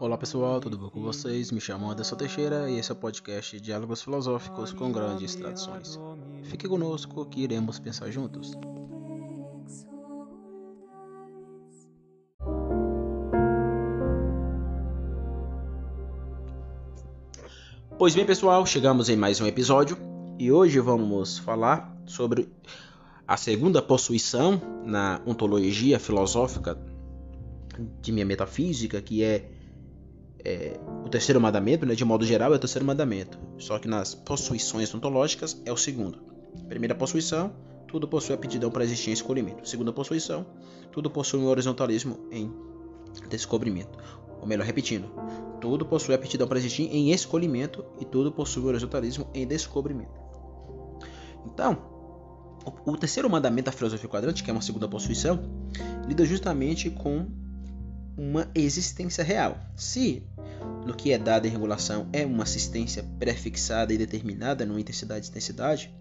Olá pessoal, tudo bom com vocês? Me chamo Anderson Teixeira e esse é o podcast Diálogos Filosóficos com Grandes Tradições. Fique conosco que iremos pensar juntos. Pois bem, pessoal, chegamos em mais um episódio e hoje vamos falar sobre a segunda possuição na ontologia filosófica de minha metafísica, que é, é, o terceiro mandamento, né, de modo geral, é o terceiro mandamento. Só que nas possuições ontológicas é o segundo. Primeira possuição, tudo possui aptidão para existir em escolhimento. Segunda possuição, tudo possui um horizontalismo em descobrimento. Ou melhor, repetindo, tudo possui aptidão para existir em escolhimento e tudo possui um horizontalismo em descobrimento. Então, o, terceiro mandamento da filosofia quadrante, que é uma segunda possuição, lida justamente com uma existência real. Se no que é dado em regulação é uma assistência prefixada e determinada numa intensidade e intensidade,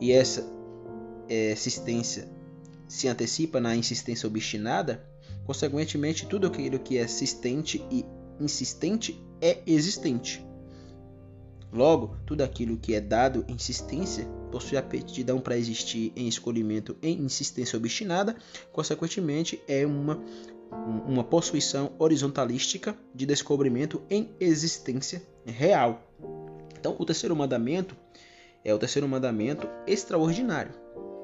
e essa é, assistência se antecipa na insistência obstinada, consequentemente tudo aquilo que é assistente e insistente é existente. Logo, tudo aquilo que é dado em insistência possui aptidão para existir em escolhimento em insistência obstinada, consequentemente é uma uma possuição horizontalística de descobrimento em existência real. Então, o terceiro mandamento é o terceiro mandamento extraordinário,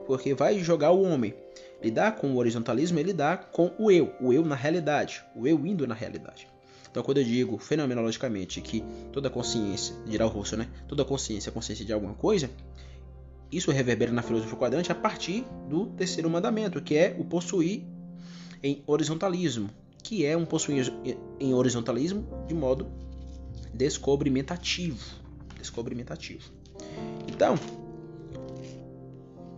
porque vai jogar o homem lidar com o horizontalismo, ele lidar com o eu, o eu na realidade, o eu indo na realidade. Então, quando eu digo fenomenologicamente que toda consciência, dirá o Russo, né? Toda consciência é consciência de alguma coisa, isso reverbera na filosofia quadrante a partir do terceiro mandamento, que é o possuir em horizontalismo, que é um possuir em horizontalismo de modo descobrimentativo. Descobrimentativo. Então,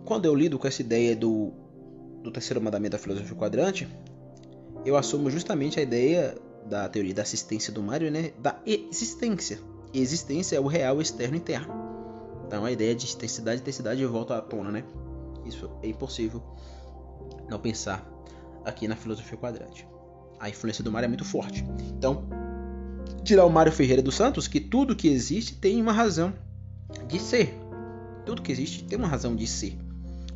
quando eu lido com essa ideia do, do terceiro mandamento da filosofia quadrante, eu assumo justamente a ideia da teoria da assistência do Mário, né, da existência. existência é o real externo interno. Então a ideia de intensidade e intensidade volta à tona, né? Isso é impossível não pensar aqui na filosofia quadrante. A influência do Mário é muito forte. Então, tirar o Mário Ferreira dos Santos que tudo que existe tem uma razão de ser. Tudo que existe tem uma razão de ser.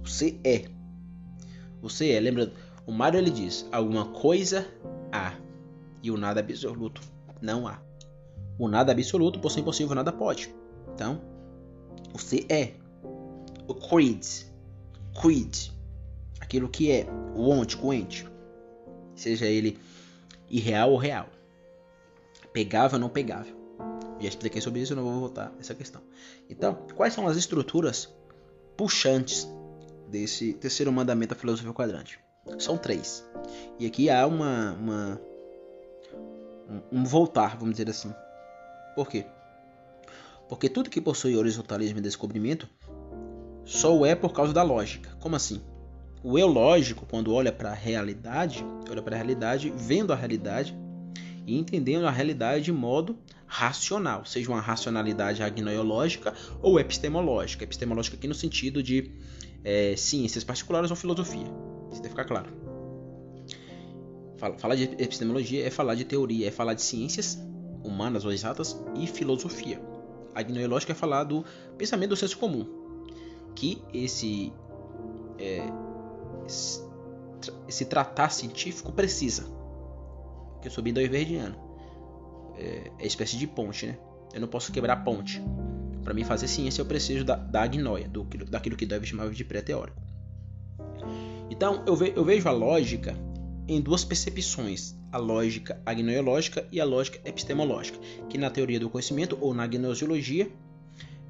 Você é. Você é. Lembra? O Mário ele diz: alguma coisa há e o nada absoluto não há. O nada absoluto, por ser impossível, nada pode. Então, você é. O creed. Creed aquilo que é o ontico, o ente, seja ele irreal ou real, pegável ou não pegável. Já expliquei sobre isso, não vou voltar essa questão. Então, quais são as estruturas puxantes desse terceiro mandamento da filosofia quadrante? São três. E aqui há uma, uma um, um voltar, vamos dizer assim. Por quê? Porque tudo que possui horizontalismo e descobrimento só o é por causa da lógica. Como assim? O eu lógico, quando olha para a realidade, olha para a realidade, vendo a realidade e entendendo a realidade de modo racional, seja uma racionalidade agnoiológica ou epistemológica. Epistemológica aqui no sentido de é, ciências particulares ou filosofia. Isso deve ficar claro. Falar de epistemologia é falar de teoria, é falar de ciências humanas ou exatas e filosofia. Agnoiológica é falar do pensamento do senso comum, que esse é, esse tratar científico precisa. Porque eu sou bidoiverdiano. É, é espécie de ponte, né? Eu não posso quebrar ponte. Para mim fazer ciência eu preciso da, da agnóia, do, daquilo que deve chamar de pré-teórico. Então eu, ve, eu vejo a lógica em duas percepções, a lógica agnoiológica e a lógica epistemológica, que na teoria do conhecimento ou na gnoseologia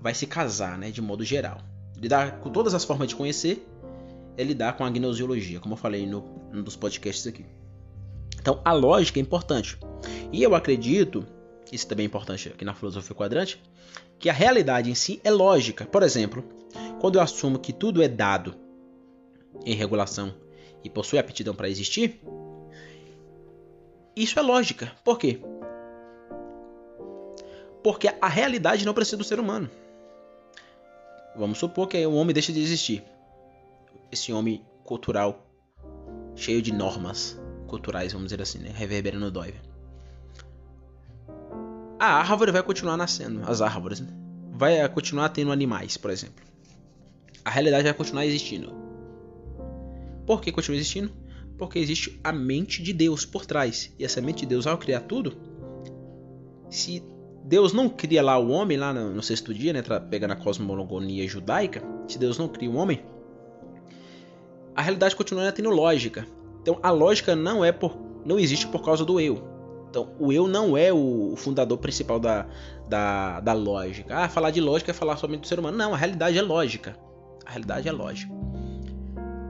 vai se casar, né, de modo geral. Lidar com todas as formas de conhecer é lidar com a gnosiologia, como eu falei no, dos podcasts aqui. Então, a lógica é importante. E eu acredito, isso também é importante aqui na filosofia quadrante, que a realidade em si é lógica. Por exemplo, quando eu assumo que tudo é dado em regulação e possui aptidão para existir, isso é lógica. Por quê? Porque a realidade não precisa do ser humano. Vamos supor que o homem deixa de existir esse homem cultural cheio de normas culturais, vamos dizer assim, né? reverberando Doive. A árvore vai continuar nascendo, as árvores, né? vai continuar tendo animais, por exemplo. A realidade vai continuar existindo. Por que continua existindo? Porque existe a mente de Deus por trás. E essa mente de Deus, ao criar tudo, se Deus não cria lá o homem, lá no, sexto dia, né, pegando a cosmogonia judaica, se Deus não cria o homem, a realidade continua tendo lógica. Então a lógica não é por, não existe por causa do eu. Então o eu não é o fundador principal da, da, da lógica. Ah, falar de lógica é falar somente do ser humano. Não, a realidade é lógica. A realidade é lógica.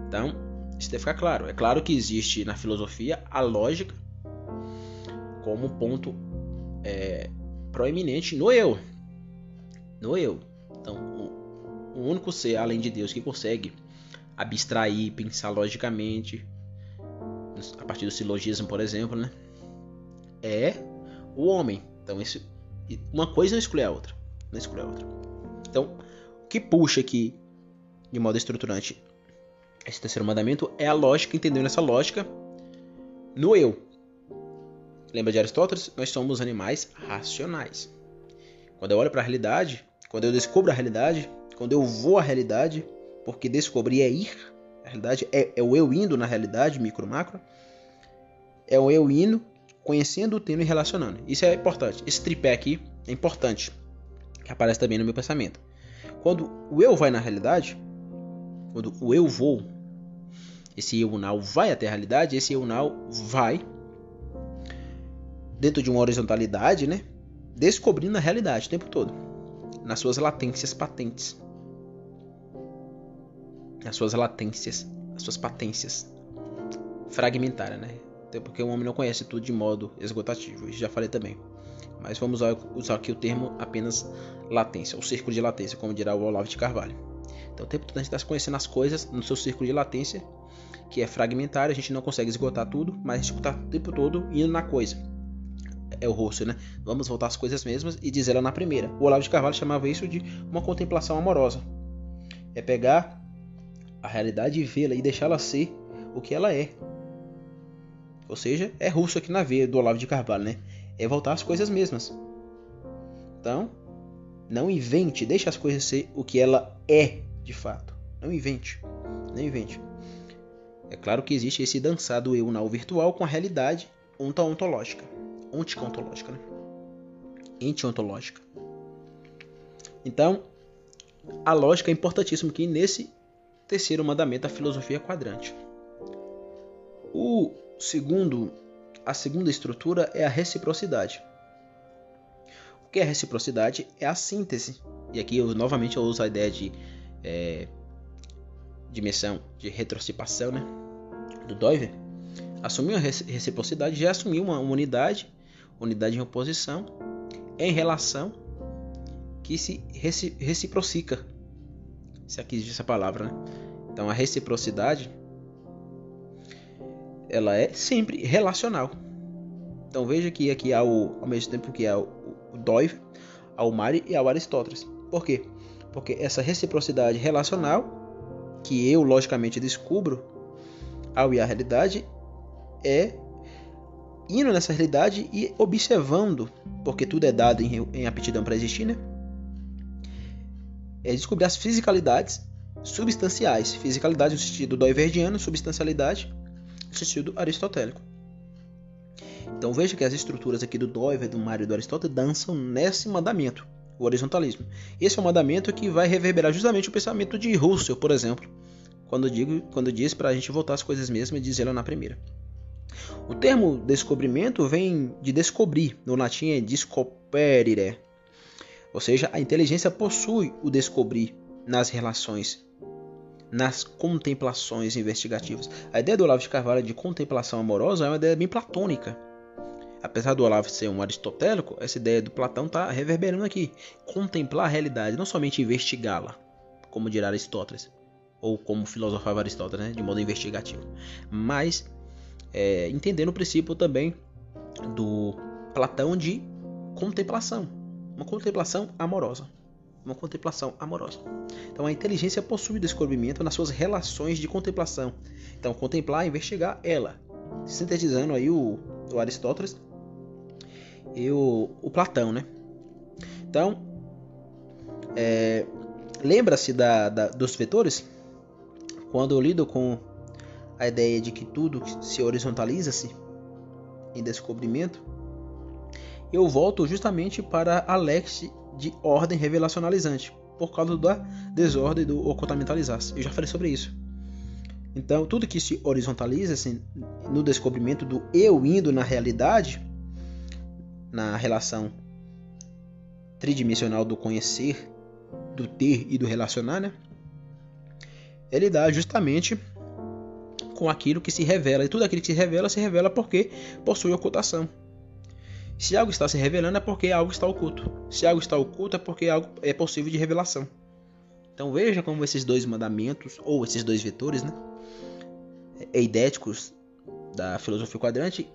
Então, isso deve ficar claro. É claro que existe na filosofia a lógica como ponto é, proeminente no eu. No eu. Então, o, o único ser além de Deus que consegue abstrair, pensar logicamente, a partir do silogismo, por exemplo, né? É o homem. Então, esse, uma coisa não exclui a outra. Não exclui a outra. Então, o que puxa aqui, de modo estruturante, esse terceiro mandamento é a lógica, entendendo essa lógica no eu. Lembra de Aristóteles? Nós somos animais racionais. Quando eu olho para a realidade, quando eu descubro a realidade, quando eu vou à realidade, porque descobrir é ir, a realidade é, é o eu indo na realidade, micro macro, é o eu indo, conhecendo, tendo e relacionando. Isso é importante. Esse tripé aqui é importante, que aparece também no meu pensamento. Quando o eu vai na realidade, quando o eu vou, esse eu now vai até a realidade, esse eu now vai dentro de uma horizontalidade, né? Descobrindo a realidade o tempo todo, nas suas latências patentes. Nas suas latências, as suas patências fragmentárias, né? Até porque o homem não conhece tudo de modo esgotativo, já falei também. Mas vamos usar aqui o termo apenas latência, o círculo de latência, como dirá o Olavo de Carvalho. Então, o tempo todo a gente está conhecendo as coisas no seu círculo de latência, que é fragmentário, a gente não consegue esgotar tudo, mas a gente está o tempo todo indo na coisa. É o rosto, né? Vamos voltar às coisas mesmas e dizer ela na primeira. O Olavo de Carvalho chamava isso de uma contemplação amorosa. É pegar a realidade e vê-la e deixá-la ser o que ela é. Ou seja, é russo aqui na veia do Olavo de Carvalho, né? É voltar às coisas mesmas. Então, não invente, deixe as coisas ser o que ela é de fato. Não invente. Não invente. É claro que existe esse dançar do eu na virtual com a realidade ontológica. Ontica ontológica, né? Ente ontológica. Então, a lógica é importantíssima aqui nesse terceiro mandamento da filosofia quadrante. O segundo, a segunda estrutura é a reciprocidade. O que é reciprocidade? É a síntese. E aqui eu novamente eu uso a ideia de é, dimensão de retrocipação, né? Do Doiver, assumiu a reciprocidade, já assumiu uma, unidade, unidade em oposição, em relação que se reciprocica. Se aqui existe essa palavra, né? Então a reciprocidade ela é sempre relacional. Então veja que aqui há o, ao mesmo tempo que há o, o Doiver, há o Mari e há o Aristóteles. Por quê? Porque essa reciprocidade relacional, que eu logicamente descubro ao ir à realidade, é indo nessa realidade e observando, porque tudo é dado em, em aptidão para existir, né? É descobrir as fisicalidades substanciais. Fisicalidade no sentido doiverdiano, substancialidade no sentido aristotélico. Então veja que as estruturas aqui do Doiver, do Mário e do Aristóteles dançam nesse mandamento o horizontalismo. Esse é um mandamento que vai reverberar justamente o pensamento de Russell, por exemplo, quando, digo, quando diz para a gente voltar às coisas mesmas e dizê-la na primeira. O termo descobrimento vem de descobrir, no latim é descoperire, ou seja, a inteligência possui o descobrir nas relações, nas contemplações investigativas. A ideia do Olavo de Carvalho de contemplação amorosa é uma ideia bem platônica apesar do Olavo ser um aristotélico, essa ideia do Platão está reverberando aqui. Contemplar a realidade, não somente investigá-la, como dirá Aristóteles, ou como filosofava Aristóteles, né, de modo investigativo, mas é, entendendo o princípio também do Platão de contemplação, uma contemplação amorosa. Uma contemplação amorosa. Então a inteligência possui descobrimento nas suas relações de contemplação. Então contemplar, investigar ela, sintetizando aí o, o Aristóteles e o, o Platão, né? Então, é, lembra-se da, da, dos vetores? Quando eu lido com a ideia de que tudo se horizontaliza-se em descobrimento, eu volto justamente para a lex de ordem revelacionalizante, por causa da desordem do ocultamentalizar-se. Eu já falei sobre isso. Então, tudo que se horizontaliza assim, no descobrimento do eu indo na realidade, na relação tridimensional do conhecer, do ter e do relacionar, né? Ele dá justamente com aquilo que se revela. E tudo aquilo que se revela, se revela porque possui ocultação. Se algo está se revelando é porque algo está oculto. Se algo está oculto é porque algo é possível de revelação. Então veja como esses dois mandamentos, ou esses dois vetores, né? eidéticos da filosofia quadrante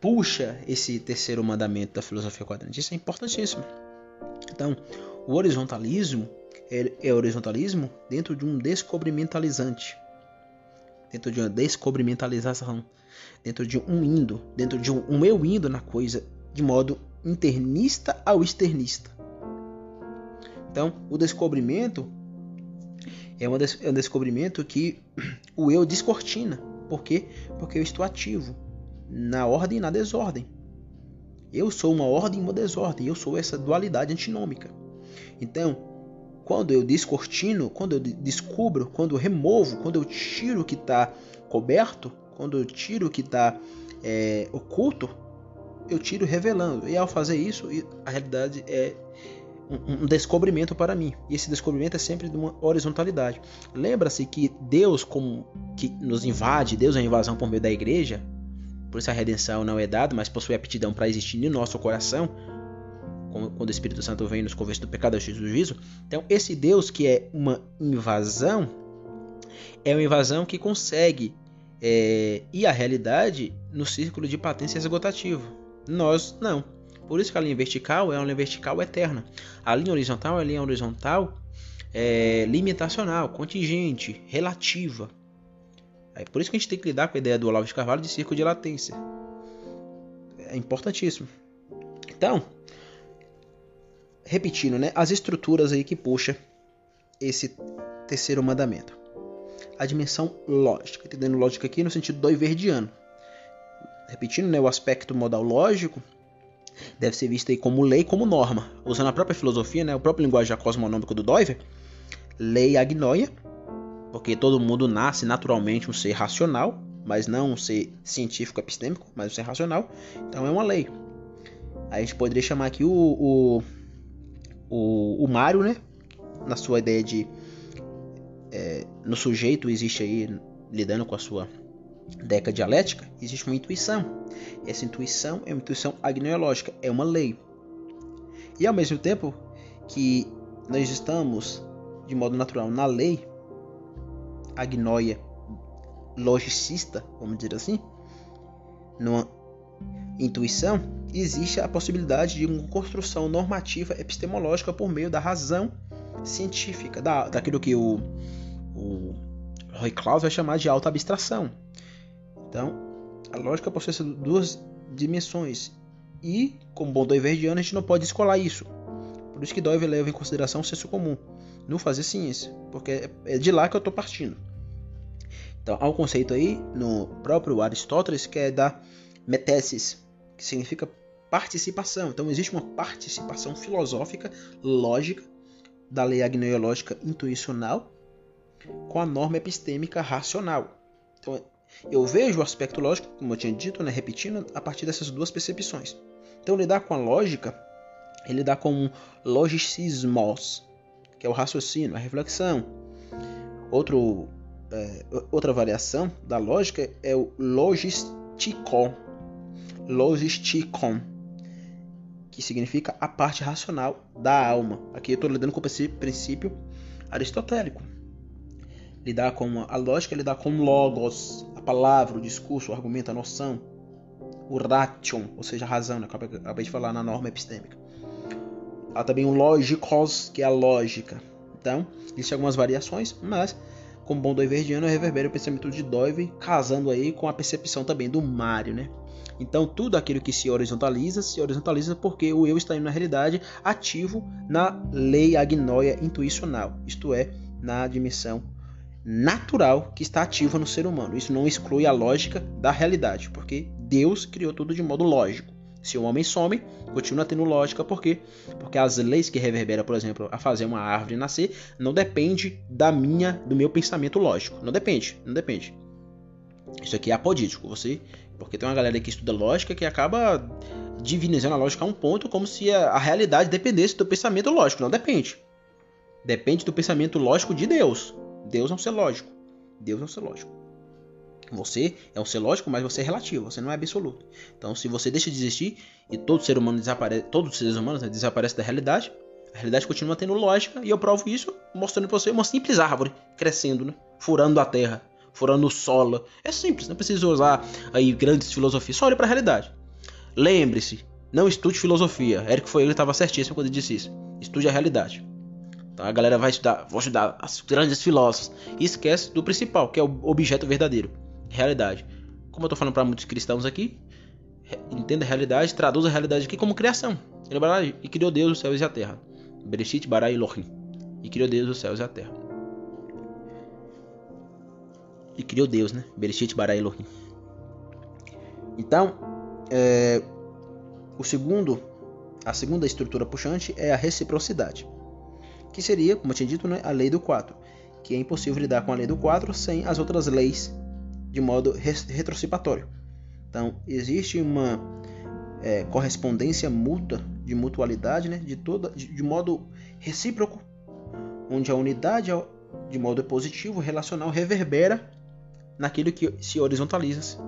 puxa esse terceiro mandamento da filosofia quadrante. Isso é importantíssimo. Então, o horizontalismo é, horizontalismo dentro de um descobrimentalizante, dentro de uma descobrimentalização, dentro de um indo, dentro de um, um eu indo na coisa de modo internista ao externista. Então, o descobrimento é, uma des é um descobrimento que o eu descortina. Por quê? Porque eu estou ativo na ordem e na desordem. Eu sou uma ordem e uma desordem. Eu sou essa dualidade antinômica. Então, quando eu descortino, quando eu descubro, quando eu removo, quando eu tiro o que está coberto, quando eu tiro o que está é, oculto, eu tiro revelando. E ao fazer isso, a realidade é um, descobrimento para mim. E esse descobrimento é sempre de uma horizontalidade. Lembra-se que Deus, como que nos invade, Deus é a invasão por meio da igreja, por isso a redenção não é dada, mas possui aptidão para existir no nosso coração, quando o Espírito Santo vem nos convence do pecado, e do juízo. Então, esse Deus que é uma invasão, é uma invasão que consegue é, ir à realidade no círculo de patência esgotativo. Nós não. Por isso que a linha vertical é uma linha vertical eterna. A linha horizontal é a linha horizontal é, limitacional, contingente, relativa. É por isso que a gente tem que lidar com a ideia do Olavo de Carvalho de círculo de latência. É importantíssimo. Então, repetindo, né, as estruturas aí que puxa esse terceiro mandamento. A dimensão lógica, entendendo lógica aqui no sentido do verdiano. Repetindo, né, o aspecto modal lógico deve ser vista aí como lei, como norma. Usando a própria filosofia, né, o próprio linguagem cosmonômico do Doiver, lei agnoia, porque todo mundo nasce naturalmente um ser racional, mas não um ser científico epistêmico, mas um ser racional. Então é uma lei. A gente poderia chamar aqui o, o, o, o Mário, né? Na sua ideia de. É, no sujeito existe aí, lidando com a sua deca dialética, existe uma intuição. Essa intuição é uma intuição agnoológica, é uma lei. E ao mesmo tempo que nós estamos, de modo natural, na lei, agnoia logicista, vamos dizer assim, numa intuição, existe a possibilidade de uma construção normativa epistemológica por meio da razão científica, da, daquilo que o, o Roy Claus vai chamar de alta abstração. Então, a lógica possui duas dimensões. E, como bom doiverdiano, a gente não pode escolar isso. Por isso que Doiver leva em consideração o senso comum, não fazer ciência, porque é de lá que eu estou partindo. Então, há um conceito aí no próprio Aristóteles que é da metesis, que significa participação. Então, existe uma participação filosófica, lógica, da lei agnoiológica intuicional com a norma epistêmica racional. Então, eu vejo o aspecto lógico, como eu tinha dito, né, repetindo, a partir dessas duas percepções. Então, lidar com a lógica ele lidar com um logicismos, que é o raciocínio, a reflexão. Outro, é, outra variação da lógica é o logisticon, logisticon, que significa a parte racional da alma. Aqui eu estou lidando com o princípio aristotélico. Lidar com a lógica é lidar com logos, a palavra, o discurso, o argumento, a noção, o ration, ou seja, a razão, né? acabei de falar na norma epistêmica. Há também o logikos, que é a lógica. Então, existem algumas variações, mas como bom doiverdiano, reverbera o pensamento de Doive, casando aí com a percepção também do Mário, né? Então, tudo aquilo que se horizontaliza, se horizontaliza porque o eu está na realidade ativo na lei agnóia intuicional, isto é, na dimensão natural que está ativa no ser humano. Isso não exclui a lógica da realidade, porque Deus criou tudo de modo lógico. Se o homem some, continua tendo lógica, por quê? Porque as leis que reverberam, por exemplo, a fazer uma árvore nascer, não depende da minha, do meu pensamento lógico. Não depende, não depende. Isso aqui é apodítico, você, porque tem uma galera que estuda lógica que acaba divinizando a lógica a um ponto como se a, a realidade dependesse do pensamento lógico. Não depende. Depende do pensamento lógico de Deus. Deus é um ser lógico. Deus é um ser lógico. Você é um ser lógico, mas você é relativo, você não é absoluto. Então, se você deixa de existir e todo ser humano desaparece, todos os seres humanos né, desaparecem da realidade, a realidade continua tendo lógica e eu provo isso mostrando para você uma simples árvore crescendo, né? furando a terra, furando o solo. É simples, não precisa usar aí grandes filosofias, só olhe para a realidade. Lembre-se, não estude filosofia. Eric foi ele estava certíssimo quando disse isso. Estude a realidade. Então a galera vai estudar, vou estudar as grandes filósofos e esquece do principal, que é o objeto verdadeiro realidade. Como eu estou falando para muitos cristãos aqui, entenda a realidade, traduza a realidade aqui como criação. Ele e criou Deus os céus e a terra. Bereshit bara Elohim. E criou Deus os céus e a terra. E criou Deus, né? Bereshit bara Elohim. Então, é, o segundo, a segunda estrutura puxante é a reciprocidade, que seria, como eu tinha dito, né, a lei do 4, que é impossível lidar com a lei do 4 sem as outras leis de modo retrocipatório. Então, existe uma é, correspondência mútua, de mutualidade, né, de, toda, de, de modo recíproco, onde a unidade, de modo positivo, relacional, reverbera naquilo que se horizontaliza,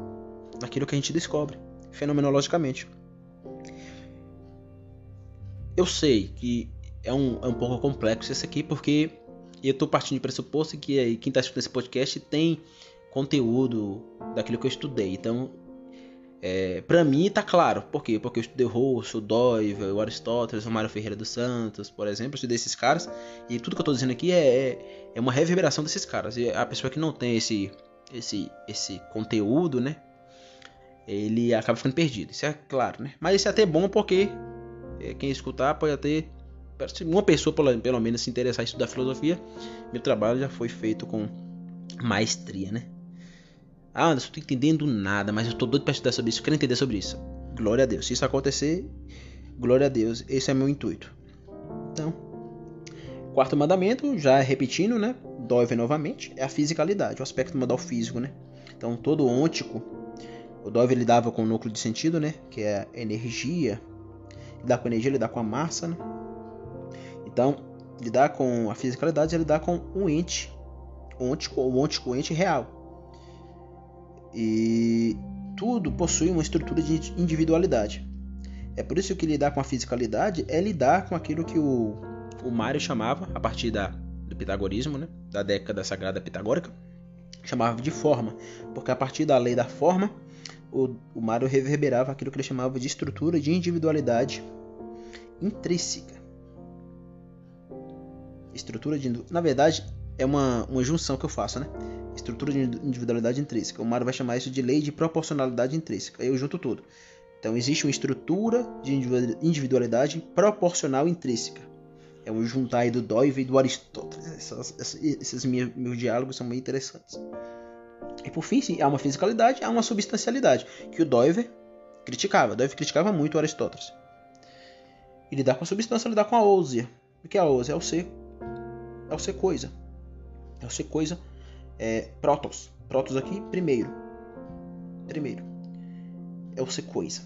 naquilo que a gente descobre, fenomenologicamente. Eu sei que é um, é um pouco complexo isso aqui, porque eu estou partindo de pressuposto que quem está assistindo esse podcast tem conteúdo daquilo que eu estudei. Então, é, para mim tá claro. Por quê? Porque eu estudei Rousseau, Doivel, o Aristóteles, o Mário Ferreira dos Santos, por exemplo. Eu estudei esses caras. E tudo que eu tô dizendo aqui é, é, é uma reverberação desses caras. E a pessoa que não tem esse, esse, esse conteúdo, né? Ele acaba ficando perdido. Isso é claro, né? Mas isso é até bom porque é, quem escutar pode até uma pessoa pelo, pelo menos se interessar em estudar filosofia. Meu trabalho já foi feito com maestria, né? Ah, não tô entendendo nada, mas eu tô doido pra estudar sobre isso, eu quero entender sobre isso. Glória a Deus. Se isso acontecer, glória a Deus. Esse é meu intuito. Então, quarto mandamento, já repetindo, né? Dove novamente, é a fisicalidade, o aspecto modal físico, né? Então, todo ôntico, o Dove lidava com o núcleo de sentido, né? Que é a energia. Lidar com energia, lidar com a massa, né? Então, lidar com a fisicalidade é lidar com um ente, ôntico ou ôntico ente real e tudo possui uma estrutura de individualidade. É por isso que lidar com a fisicalidade é lidar com aquilo que o, o Mário chamava, a partir da, do pitagorismo, né, da década sagrada pitagórica, chamava de forma, porque a partir da lei da forma, o, o Mário reverberava aquilo que ele chamava de estrutura de individualidade intrínseca. Estrutura de. Na verdade, é uma, uma junção que eu faço, né? Estrutura de individualidade intrínseca. O Mário vai chamar isso de lei de proporcionalidade intrínseca. Aí eu junto tudo. Então existe uma estrutura de individualidade proporcional intrínseca. É um juntar aí do Doive e do Aristóteles. Essas, esses meus, diálogos são muito interessantes. E por fim, sim, há uma fisicalidade, há uma substancialidade, que o Doiver criticava. Doiver criticava muito o Aristóteles. E lidar com a substância, lidar com a ousia. O que é a ousia? É o ser. É o ser coisa. É o ser coisa é, protos. Protos aqui, primeiro. Primeiro. É o ser coisa.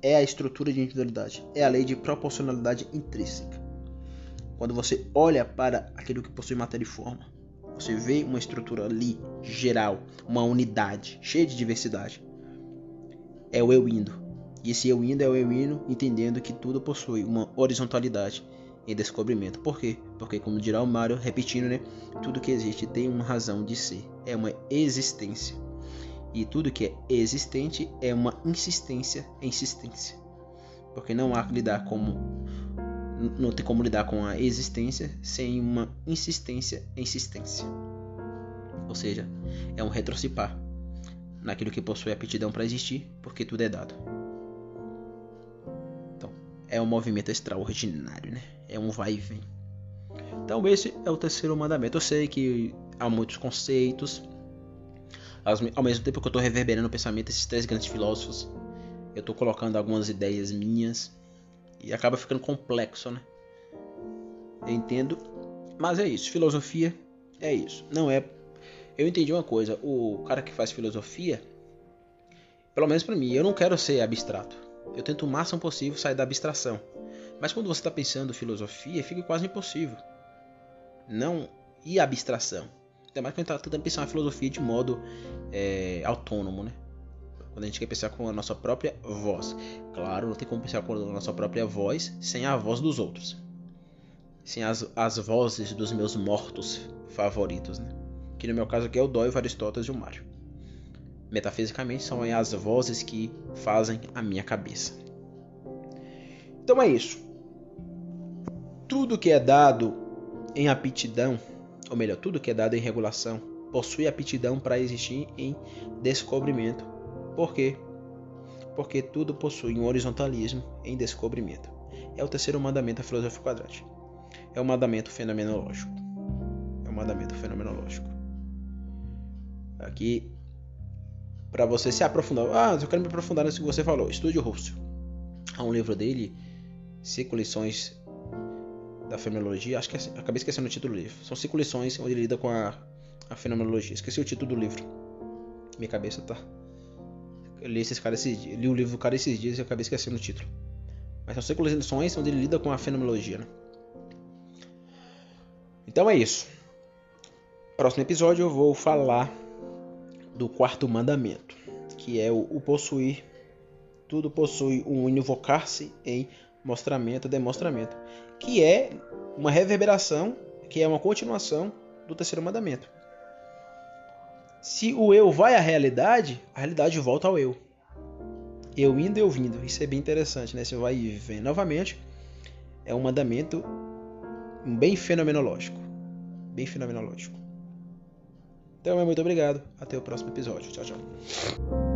É a estrutura de individualidade. É a lei de proporcionalidade intrínseca. Quando você olha para aquilo que possui matéria e forma, você vê uma estrutura ali, geral, uma unidade, cheia de diversidade. É o eu indo. E esse eu indo é o eu indo entendendo que tudo possui uma horizontalidade em descobrimento. Por quê? Porque, como dirá o Mário, repetindo, né? Tudo que existe tem uma razão de ser, é uma existência. E tudo que é existente é uma insistência em insistência. Porque não há que lidar como não tem como lidar com a existência sem uma insistência em insistência. Ou seja, é um retrocipar naquilo que possui aptidão para existir, porque tudo é dado. É um movimento extraordinário, né? É um vai e vem. Então, esse é o terceiro mandamento. Eu sei que há muitos conceitos. Ao mesmo tempo que eu estou reverberando o pensamento desses três grandes filósofos, eu estou colocando algumas ideias minhas e acaba ficando complexo, né? Eu entendo, mas é isso. Filosofia é isso. Não é eu entendi uma coisa, o cara que faz filosofia, pelo menos para mim, eu não quero ser abstrato. Eu tento o máximo possível sair da abstração. Mas quando você está pensando filosofia, fica quase impossível. Não e abstração. Ainda mais quando a gente está tentando pensar uma filosofia de modo é, autônomo, né? Quando a gente quer pensar com a nossa própria voz. Claro, não tem como pensar com a nossa própria voz sem a voz dos outros. Sem as, as vozes dos meus mortos favoritos, né? que no meu caso aqui é o Dói, o Aristóteles e o Mário. Metafisicamente são as vozes que fazem a minha cabeça. Então é isso. Tudo que é dado em aptidão, ou melhor, tudo que é dado em regulação, possui aptidão para existir em descobrimento. Por quê? Porque tudo possui um horizontalismo em descobrimento. É o terceiro mandamento da filosofia quadrática. É o mandamento fenomenológico. É o mandamento fenomenológico. Aqui, para você se aprofundar. Ah, eu quero me aprofundar nisso que você falou. Estude o Russell. Há um livro dele, Cinco Lições da Fenomenologia. Acho que é, acabei esquecendo o título do livro. São cinco lições onde ele lida com a, a fenomenologia. Esqueci o título do livro. Minha cabeça tá. Eu li, esses caras esses li o livro do cara esses dias e acabei esquecendo o título. Mas são cinco lições onde ele lida com a fenomenologia. Né? Então é isso. Próximo episódio eu vou falar do quarto mandamento, que é o, o possuir. Tudo possui um invocar-se em mostramento, demonstramento, que é uma reverberação, que é uma continuação do terceiro mandamento. Se o eu vai à realidade, a realidade volta ao eu. Eu indo, eu vindo. Isso é bem interessante, né? Se vai e vem novamente, é um mandamento bem fenomenológico. Bem fenomenológico. Então, muito obrigado. Até o próximo episódio. Tchau, tchau.